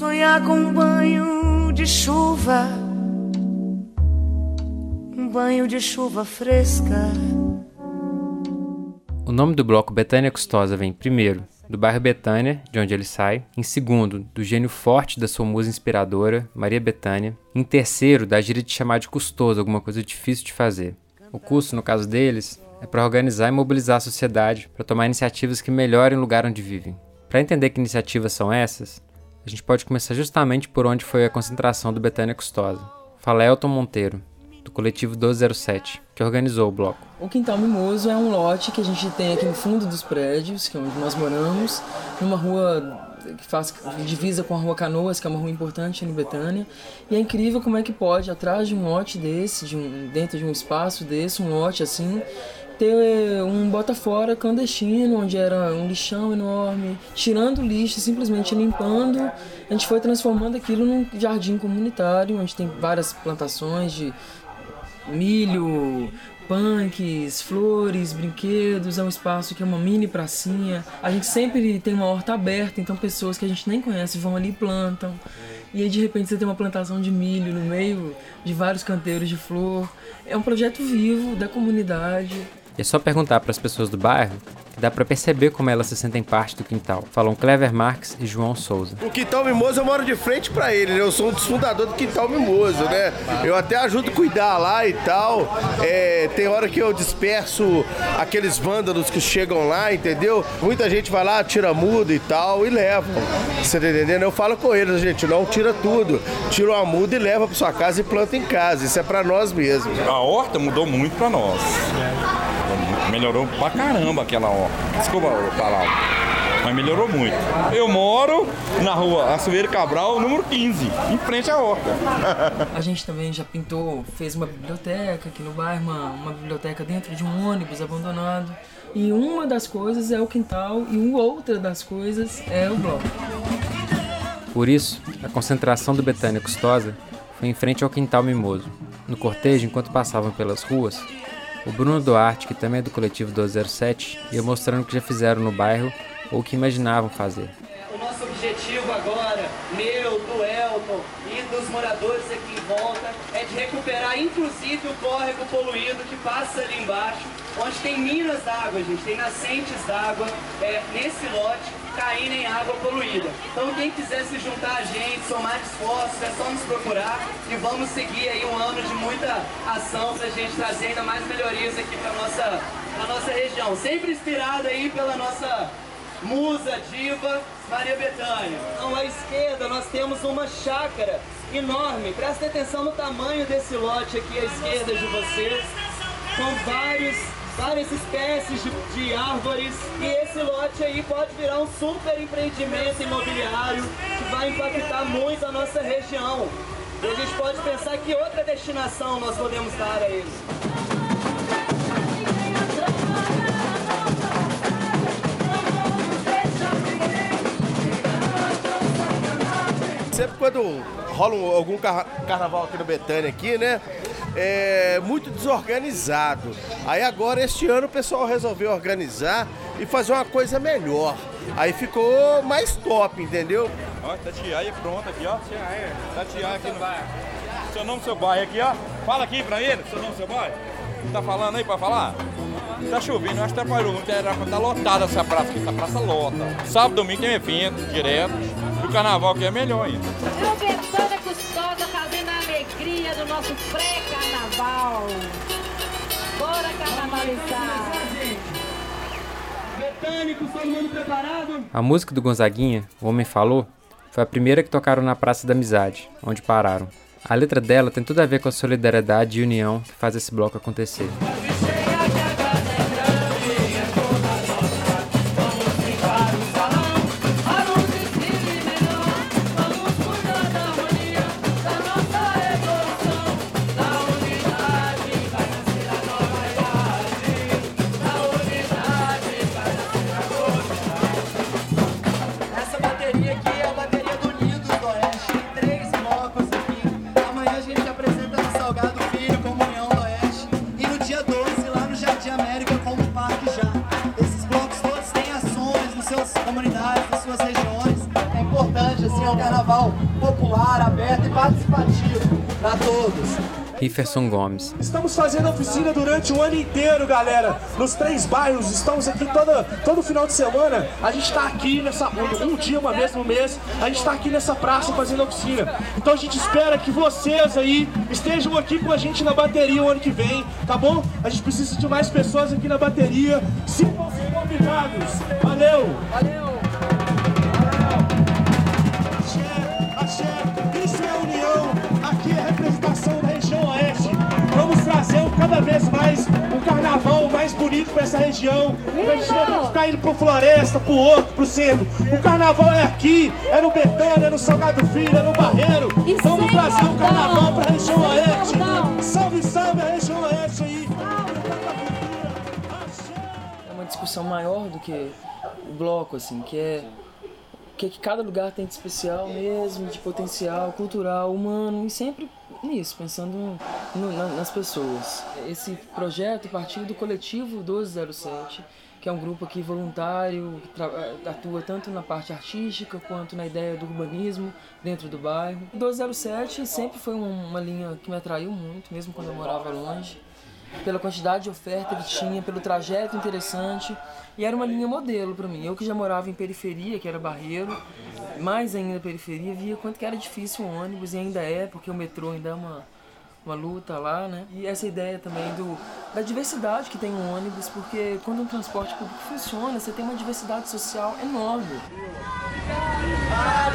Sonhar com um banho de chuva, um banho de chuva fresca. O nome do bloco Betânia Custosa vem, primeiro, do bairro Betânia, de onde ele sai, em segundo, do gênio forte da sua musa inspiradora, Maria Betânia, em terceiro, da gíria de chamar de custoso, alguma coisa difícil de fazer. O custo, no caso deles, é para organizar e mobilizar a sociedade para tomar iniciativas que melhorem o lugar onde vivem. Para entender que iniciativas são essas, a gente pode começar justamente por onde foi a concentração do Betânia Custosa. Fala Elton Monteiro, do coletivo 1207, que organizou o bloco. O Quintal Mimoso é um lote que a gente tem aqui no fundo dos prédios, que é onde nós moramos, numa rua que faz divisa com a Rua Canoas, que é uma rua importante em Betânia. E é incrível como é que pode, atrás de um lote desse, de um, dentro de um espaço desse, um lote assim, ter um bota fora clandestino, onde era um lixão enorme, tirando o lixo, simplesmente limpando. A gente foi transformando aquilo num jardim comunitário, onde tem várias plantações de milho, punks, flores, brinquedos, é um espaço que é uma mini pracinha. A gente sempre tem uma horta aberta, então pessoas que a gente nem conhece vão ali e plantam. E aí de repente você tem uma plantação de milho no meio de vários canteiros de flor. É um projeto vivo da comunidade. E é só perguntar para as pessoas do bairro Dá para perceber como elas se sentem parte do quintal. Falam Clever Marques e João Souza. O Quintal Mimoso eu moro de frente para ele, né? Eu sou um dos fundadores do Quintal Mimoso, né? Eu até ajudo a cuidar lá e tal. É, tem hora que eu disperso aqueles vândalos que chegam lá, entendeu? Muita gente vai lá, tira muda e tal e leva. Você tá entendendo? Eu falo com eles, gente, não tira tudo. Tira uma muda e leva para sua casa e planta em casa. Isso é para nós mesmos. A horta mudou muito para nós. Melhorou pra caramba aquela horta. Desculpa a palavra. Mas melhorou muito. Eu moro na rua Açoeiro Cabral, número 15, em frente à horta. A gente também já pintou, fez uma biblioteca aqui no bairro, uma, uma biblioteca dentro de um ônibus abandonado. E uma das coisas é o quintal e outra das coisas é o bloco. Por isso, a concentração do Betânia Custosa foi em frente ao quintal mimoso. No cortejo, enquanto passavam pelas ruas, o Bruno Duarte, que também é do coletivo 207, ia mostrando o que já fizeram no bairro ou o que imaginavam fazer. O nosso objetivo agora, meu, do Elton e dos moradores aqui em volta, é de recuperar inclusive o córrego poluído que passa ali embaixo, onde tem minas d'água, gente, tem nascentes d'água é, nesse lote caindo em água poluída. Então quem quiser se juntar a gente, somar esforços, é só nos procurar e vamos seguir aí um ano de muita ação para a gente trazer ainda mais melhorias aqui para nossa, nossa região. Sempre inspirado aí pela nossa musa diva Maria Bethânia. Então à esquerda nós temos uma chácara enorme. Presta atenção no tamanho desse lote aqui à esquerda de vocês. São vários várias espécies de, de, árvores e esse lote aí pode virar um super empreendimento imobiliário que vai impactar muito a nossa região. E a gente pode pensar que outra destinação nós podemos dar a eles. Sempre quando rola algum carnaval aqui no Betânia aqui, né? É, muito desorganizado. Aí agora, este ano, o pessoal resolveu organizar e fazer uma coisa melhor. Aí ficou mais top, entendeu? Ó, Tatiaia pronta aqui, ó. Tatiaia aqui no bairro. Seu nome, seu bairro aqui, ó. Fala aqui pra ele, seu nome, seu bairro. Tá falando aí pra falar? Tá chovendo, acho que atrapalhou muito. Era pra tá lotada essa praça aqui, essa praça lota. Sábado, domingo tem evento direto. E o carnaval aqui é melhor ainda. Alegria do nosso pré-carnaval. Bora carnavalizar. Betânicos, todo mundo preparado? A música do Gonzaguinha, O Homem Falou, foi a primeira que tocaram na Praça da Amizade, onde pararam. A letra dela tem tudo a ver com a solidariedade e união que faz esse bloco acontecer. Para todos. Rifferson Gomes. Estamos fazendo oficina durante o ano inteiro, galera. Nos três bairros, estamos aqui toda, todo final de semana. A gente está aqui nessa. Um dia, uma vez no mês, a gente está aqui nessa praça fazendo oficina. Então a gente espera que vocês aí estejam aqui com a gente na bateria o ano que vem, tá bom? A gente precisa de mais pessoas aqui na bateria. Sintam-se convidados. Valeu! Valeu! Cada vez mais um carnaval mais bonito para essa região. Pra gente não ficar indo pro Floresta, pro outro, pro centro. O carnaval é aqui, é no Betânia, é no Salgado Filho, é no Barreiro. Vamos trazer o carnaval pra região oeste. Salve, salve a região oeste aí. É uma discussão maior do que o bloco, assim, que é o que, que cada lugar tem de especial mesmo, de potencial cultural, humano, e sempre nisso, pensando no- na- nas pessoas. Esse projeto partiu do coletivo 1207, que é um grupo aqui voluntário, que tra- atua tanto na parte artística quanto na ideia do urbanismo dentro do bairro. O 1207 sempre foi um- uma linha que me atraiu muito, mesmo quando eu morava longe pela quantidade de oferta que tinha, pelo trajeto interessante. E era uma linha modelo para mim. Eu que já morava em periferia, que era Barreiro, mais ainda periferia, via quanto que era difícil o ônibus, e ainda é, porque o metrô ainda é uma, uma luta lá, né? E essa ideia também do, da diversidade que tem o ônibus, porque quando um transporte público funciona, você tem uma diversidade social enorme. Ah,